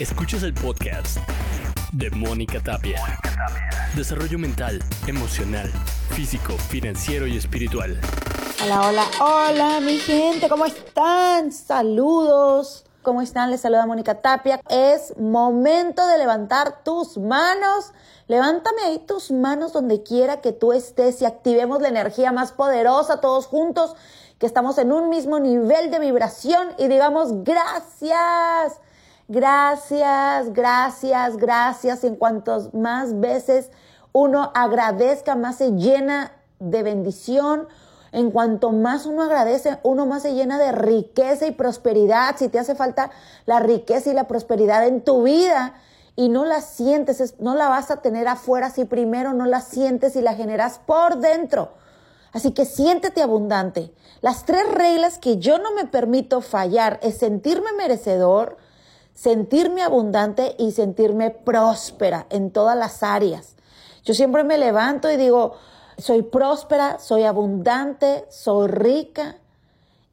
Escuchas el podcast de Mónica Tapia. Desarrollo mental, emocional, físico, financiero y espiritual. Hola, hola, hola, mi gente, ¿cómo están? Saludos. ¿Cómo están? Les saluda Mónica Tapia. Es momento de levantar tus manos. Levántame ahí tus manos donde quiera que tú estés y activemos la energía más poderosa todos juntos, que estamos en un mismo nivel de vibración y digamos gracias. Gracias, gracias, gracias. En cuantos más veces uno agradezca, más se llena de bendición. En cuanto más uno agradece, uno más se llena de riqueza y prosperidad. Si te hace falta la riqueza y la prosperidad en tu vida y no la sientes, no la vas a tener afuera si primero no la sientes y la generas por dentro. Así que siéntete abundante. Las tres reglas que yo no me permito fallar es sentirme merecedor, sentirme abundante y sentirme próspera en todas las áreas. Yo siempre me levanto y digo, soy próspera, soy abundante, soy rica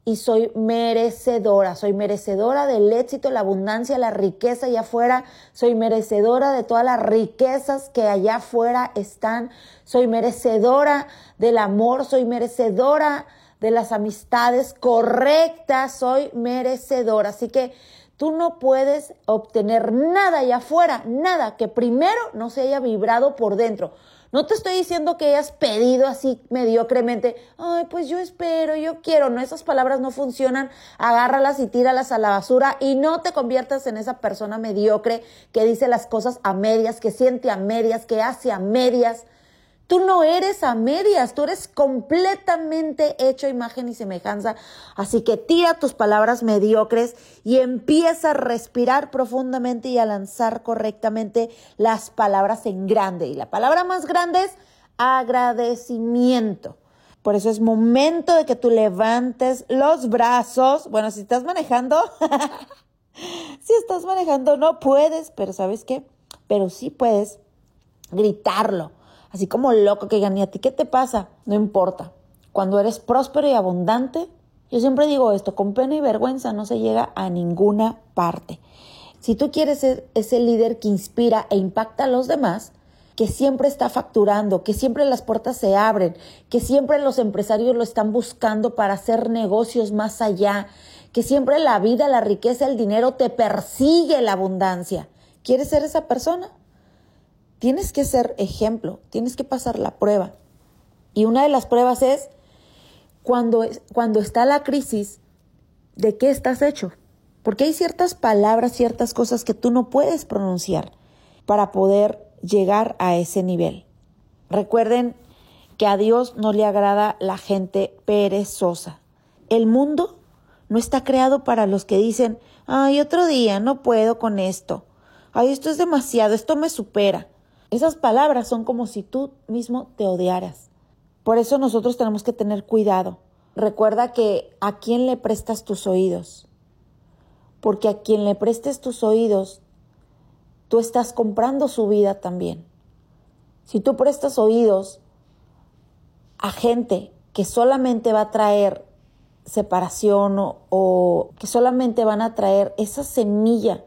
y soy merecedora. Soy merecedora del éxito, la abundancia, la riqueza allá afuera. Soy merecedora de todas las riquezas que allá afuera están. Soy merecedora del amor, soy merecedora de las amistades correctas, soy merecedora. Así que Tú no puedes obtener nada allá afuera, nada que primero no se haya vibrado por dentro. No te estoy diciendo que hayas pedido así mediocremente, ay, pues yo espero, yo quiero. No, esas palabras no funcionan. Agárralas y tíralas a la basura y no te conviertas en esa persona mediocre que dice las cosas a medias, que siente a medias, que hace a medias. Tú no eres a medias, tú eres completamente hecho imagen y semejanza. Así que tira tus palabras mediocres y empieza a respirar profundamente y a lanzar correctamente las palabras en grande. Y la palabra más grande es agradecimiento. Por eso es momento de que tú levantes los brazos. Bueno, si estás manejando, si estás manejando no puedes, pero ¿sabes qué? Pero sí puedes gritarlo así como loco que digan, ¿y a ti qué te pasa? No importa. Cuando eres próspero y abundante, yo siempre digo esto, con pena y vergüenza no se llega a ninguna parte. Si tú quieres ser ese líder que inspira e impacta a los demás, que siempre está facturando, que siempre las puertas se abren, que siempre los empresarios lo están buscando para hacer negocios más allá, que siempre la vida, la riqueza, el dinero te persigue la abundancia. ¿Quieres ser esa persona? Tienes que ser ejemplo, tienes que pasar la prueba. Y una de las pruebas es cuando, cuando está la crisis, ¿de qué estás hecho? Porque hay ciertas palabras, ciertas cosas que tú no puedes pronunciar para poder llegar a ese nivel. Recuerden que a Dios no le agrada la gente perezosa. El mundo no está creado para los que dicen, ay, otro día, no puedo con esto. Ay, esto es demasiado, esto me supera. Esas palabras son como si tú mismo te odiaras. Por eso nosotros tenemos que tener cuidado. Recuerda que a quién le prestas tus oídos. Porque a quien le prestes tus oídos, tú estás comprando su vida también. Si tú prestas oídos a gente que solamente va a traer separación o, o, que solamente van a traer esa semilla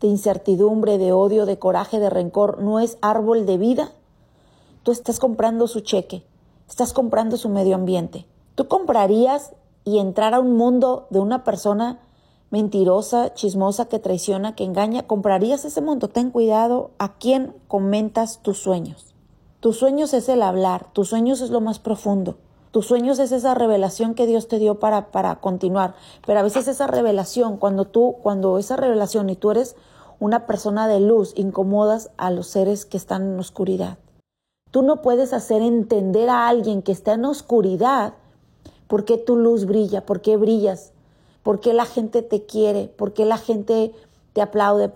de incertidumbre, de odio, de coraje, de rencor, no es árbol de vida, tú estás comprando su cheque, estás comprando su medio ambiente. Tú comprarías y entrar a un mundo de una persona mentirosa, chismosa, que traiciona, que engaña, comprarías ese mundo. Ten cuidado a quién comentas tus sueños. Tus sueños es el hablar, tus sueños es lo más profundo. Tus sueños es esa revelación que Dios te dio para, para continuar. Pero a veces esa revelación, cuando tú, cuando esa revelación y tú eres una persona de luz, incomodas a los seres que están en oscuridad. Tú no puedes hacer entender a alguien que está en oscuridad por qué tu luz brilla, por qué brillas, por qué la gente te quiere, por qué la gente te aplaude.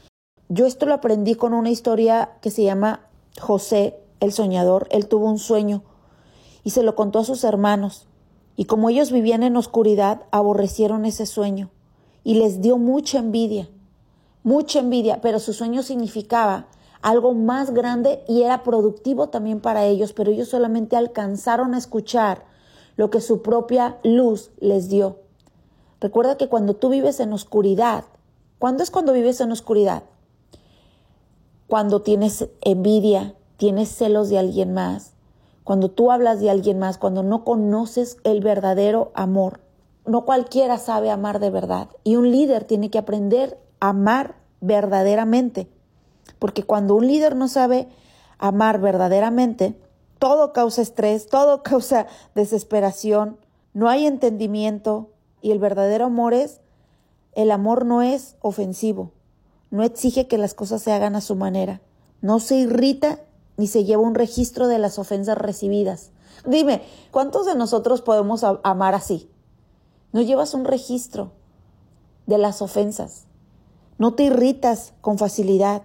Yo esto lo aprendí con una historia que se llama José el soñador. Él tuvo un sueño y se lo contó a sus hermanos. Y como ellos vivían en oscuridad, aborrecieron ese sueño y les dio mucha envidia, mucha envidia, pero su sueño significaba algo más grande y era productivo también para ellos, pero ellos solamente alcanzaron a escuchar lo que su propia luz les dio. Recuerda que cuando tú vives en oscuridad, ¿cuándo es cuando vives en oscuridad? cuando tienes envidia, tienes celos de alguien más, cuando tú hablas de alguien más, cuando no conoces el verdadero amor. No cualquiera sabe amar de verdad y un líder tiene que aprender a amar verdaderamente. Porque cuando un líder no sabe amar verdaderamente, todo causa estrés, todo causa desesperación, no hay entendimiento y el verdadero amor es, el amor no es ofensivo, no exige que las cosas se hagan a su manera, no se irrita ni se lleva un registro de las ofensas recibidas. Dime, ¿cuántos de nosotros podemos amar así? No llevas un registro de las ofensas, no te irritas con facilidad,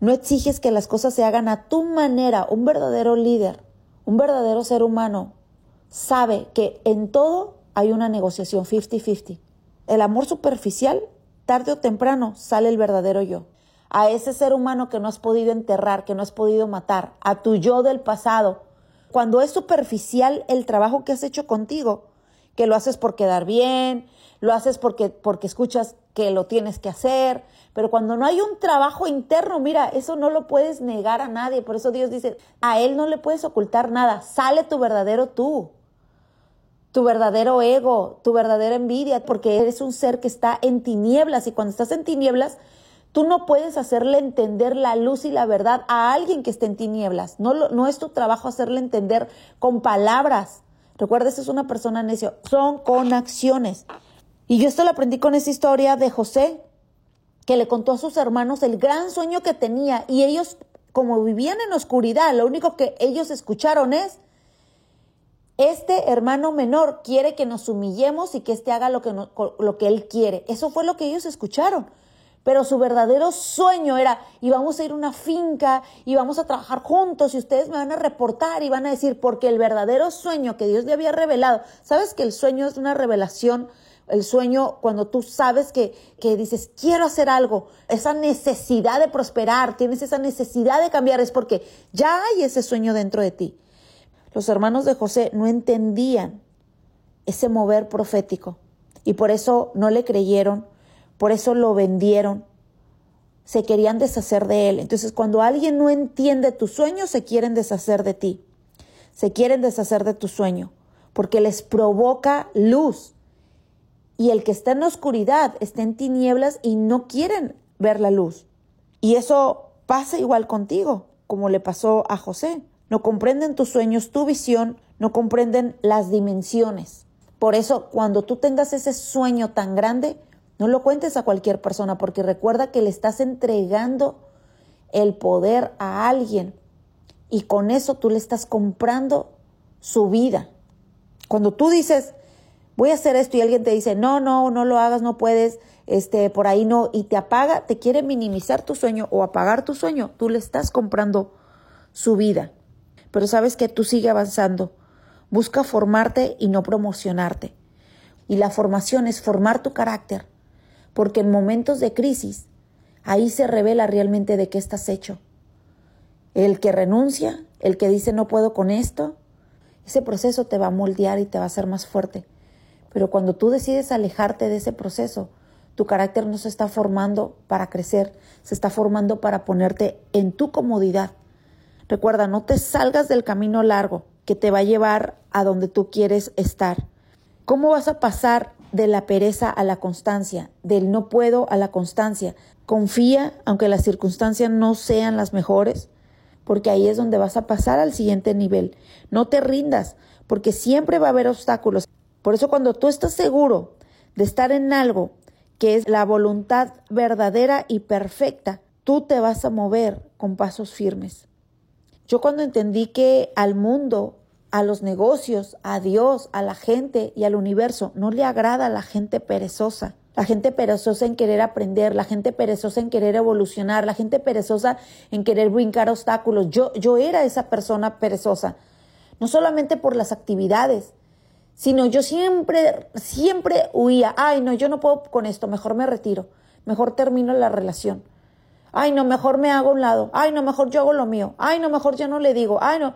no exiges que las cosas se hagan a tu manera. Un verdadero líder, un verdadero ser humano, sabe que en todo hay una negociación 50-50. El amor superficial, tarde o temprano, sale el verdadero yo. A ese ser humano que no has podido enterrar, que no has podido matar, a tu yo del pasado. Cuando es superficial el trabajo que has hecho contigo, que lo haces por quedar bien, lo haces porque, porque escuchas que lo tienes que hacer, pero cuando no hay un trabajo interno, mira, eso no lo puedes negar a nadie. Por eso Dios dice, a Él no le puedes ocultar nada. Sale tu verdadero tú, tu verdadero ego, tu verdadera envidia, porque eres un ser que está en tinieblas y cuando estás en tinieblas, tú no puedes hacerle entender la luz y la verdad a alguien que esté en tinieblas. No, no es tu trabajo hacerle entender con palabras. Recuerda, esa es una persona necio. Son con acciones. Y yo esto lo aprendí con esa historia de José que le contó a sus hermanos el gran sueño que tenía y ellos, como vivían en oscuridad, lo único que ellos escucharon es, este hermano menor quiere que nos humillemos y que éste haga lo que, lo que él quiere. Eso fue lo que ellos escucharon. Pero su verdadero sueño era, y vamos a ir a una finca, y vamos a trabajar juntos, y ustedes me van a reportar y van a decir, porque el verdadero sueño que Dios le había revelado, ¿sabes que el sueño es una revelación el sueño cuando tú sabes que, que dices, quiero hacer algo, esa necesidad de prosperar, tienes esa necesidad de cambiar, es porque ya hay ese sueño dentro de ti. Los hermanos de José no entendían ese mover profético y por eso no le creyeron, por eso lo vendieron, se querían deshacer de él. Entonces cuando alguien no entiende tu sueño, se quieren deshacer de ti, se quieren deshacer de tu sueño, porque les provoca luz, y el que está en oscuridad está en tinieblas y no quieren ver la luz. Y eso pasa igual contigo, como le pasó a José. No comprenden tus sueños, tu visión, no comprenden las dimensiones. Por eso, cuando tú tengas ese sueño tan grande, no lo cuentes a cualquier persona, porque recuerda que le estás entregando el poder a alguien y con eso tú le estás comprando su vida. Cuando tú dices, voy a hacer esto y alguien te dice, no, no, no lo hagas, no puedes, este, por ahí no, y te apaga, te quiere minimizar tu sueño o apagar tu sueño, tú le estás comprando su vida. Pero sabes que tú sigue avanzando. Busca formarte y no promocionarte. Y la formación es formar tu carácter, porque en momentos de crisis, ahí se revela realmente de qué estás hecho. El que renuncia, el que dice no puedo con esto, ese proceso te va a moldear y te va a hacer más fuerte. Pero cuando tú decides alejarte de ese proceso, tu carácter no se está formando para crecer, se está formando para ponerte en tu comodidad. Recuerda, no te salgas del camino largo que te va a llevar a donde tú quieres estar. ¿Cómo vas a pasar de la pereza a la constancia, del no puedo a la constancia? Confía, aunque las circunstancias no sean las mejores, porque ahí es donde vas a pasar al siguiente nivel. No te rindas, porque siempre va a haber obstáculos. Por eso cuando tú estás seguro de estar en algo que es la voluntad verdadera y perfecta, tú te vas a mover con pasos firmes. Yo cuando entendí que al mundo, a los negocios, a Dios, a la gente y al universo. No le agrada a la gente perezosa, la gente perezosa en querer aprender, la gente perezosa en querer evolucionar, la gente perezosa en querer brincar obstáculos. Yo, yo era esa persona perezosa, no solamente por las actividades, sino yo siempre, siempre huía, ay no, yo no puedo con esto, mejor me retiro, mejor termino la relación, ay no, mejor me hago a un lado, ay no, mejor yo hago lo mío, ay no, mejor yo no le digo, ay no,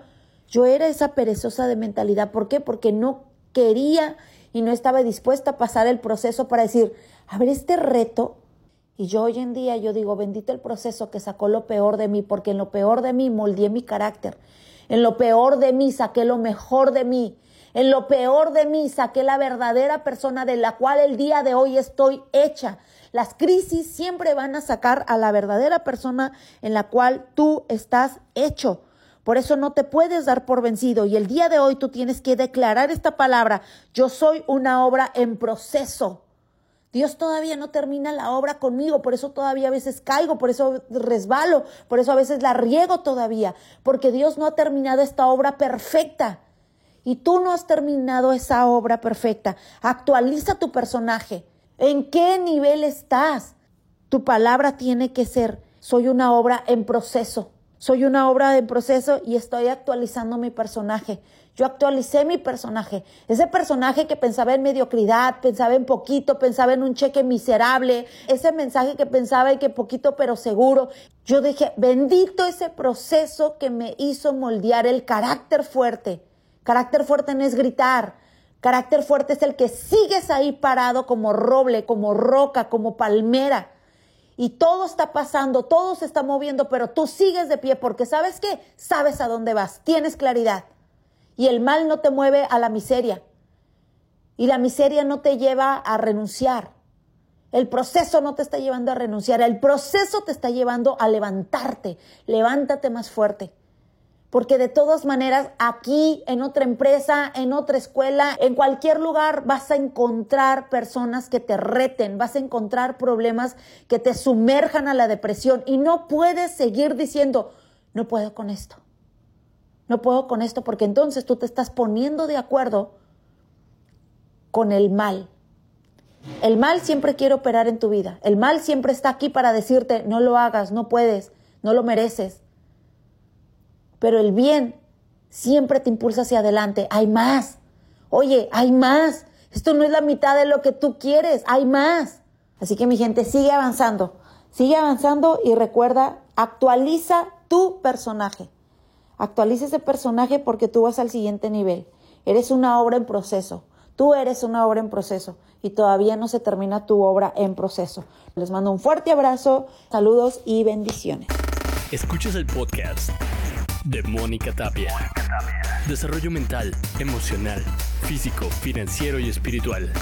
yo era esa perezosa de mentalidad, ¿por qué? Porque no quería y no estaba dispuesta a pasar el proceso para decir, a ver, este reto, Y yo hoy en día yo digo, bendito el proceso que sacó lo peor de mí, porque en lo peor de mí moldeé mi carácter. En lo peor de mí saqué lo mejor de mí. En lo peor de mí saqué la verdadera persona de la cual el día de hoy estoy hecha. Las crisis siempre van a sacar a la verdadera persona en la cual tú estás hecho. Por eso no te puedes dar por vencido y el día de hoy tú tienes que declarar esta palabra. Yo soy una obra en proceso. Dios todavía no termina la obra conmigo, por eso todavía a veces caigo, por eso resbalo, por eso a veces la riego todavía, porque Dios no ha terminado esta obra perfecta. Y tú no has terminado esa obra perfecta. Actualiza tu personaje. ¿En qué nivel estás? Tu palabra tiene que ser, soy una obra en proceso. Soy una obra en proceso y estoy actualizando mi personaje. Yo actualicé mi personaje. Ese personaje que pensaba en mediocridad, pensaba en poquito, pensaba en un cheque miserable, ese mensaje que pensaba en que poquito pero seguro. Yo dije, bendito ese proceso que me hizo moldear el carácter fuerte. Carácter fuerte no es gritar. Carácter fuerte es el que sigues ahí parado como roble, como roca, como palmera y todo está pasando, todo se está moviendo, pero tú sigues de pie porque sabes qué, sabes a dónde vas, tienes claridad. Y el mal no te mueve a la miseria. Y la miseria no te lleva a renunciar. El proceso no te está llevando a renunciar, el proceso te está llevando a levantarte. Levántate más fuerte porque de todas maneras aquí, en otra empresa, en otra escuela, en cualquier lugar vas a encontrar personas que te reten, vas a encontrar problemas que te sumerjan a la depresión. Y no puedes seguir diciendo, no puedo con esto, no puedo con esto, porque entonces tú te estás poniendo de acuerdo con el mal. El mal siempre quiere operar en tu vida, el mal siempre está aquí para decirte, no lo hagas, no puedes, no lo mereces pero el bien siempre te impulsa hacia adelante. Hay más. Oye, hay más. Esto no es la mitad de lo que tú quieres, hay más. Así que mi gente, sigue avanzando. Sigue avanzando y recuerda, actualiza tu personaje. Actualiza ese personaje porque tú vas al siguiente nivel. Eres una obra en proceso. Tú eres una obra en proceso y todavía no se termina tu obra en proceso. Les mando un fuerte abrazo, saludos y bendiciones. Escuchas el podcast de Mónica Tapia. Desarrollo mental, emocional, físico, financiero y espiritual.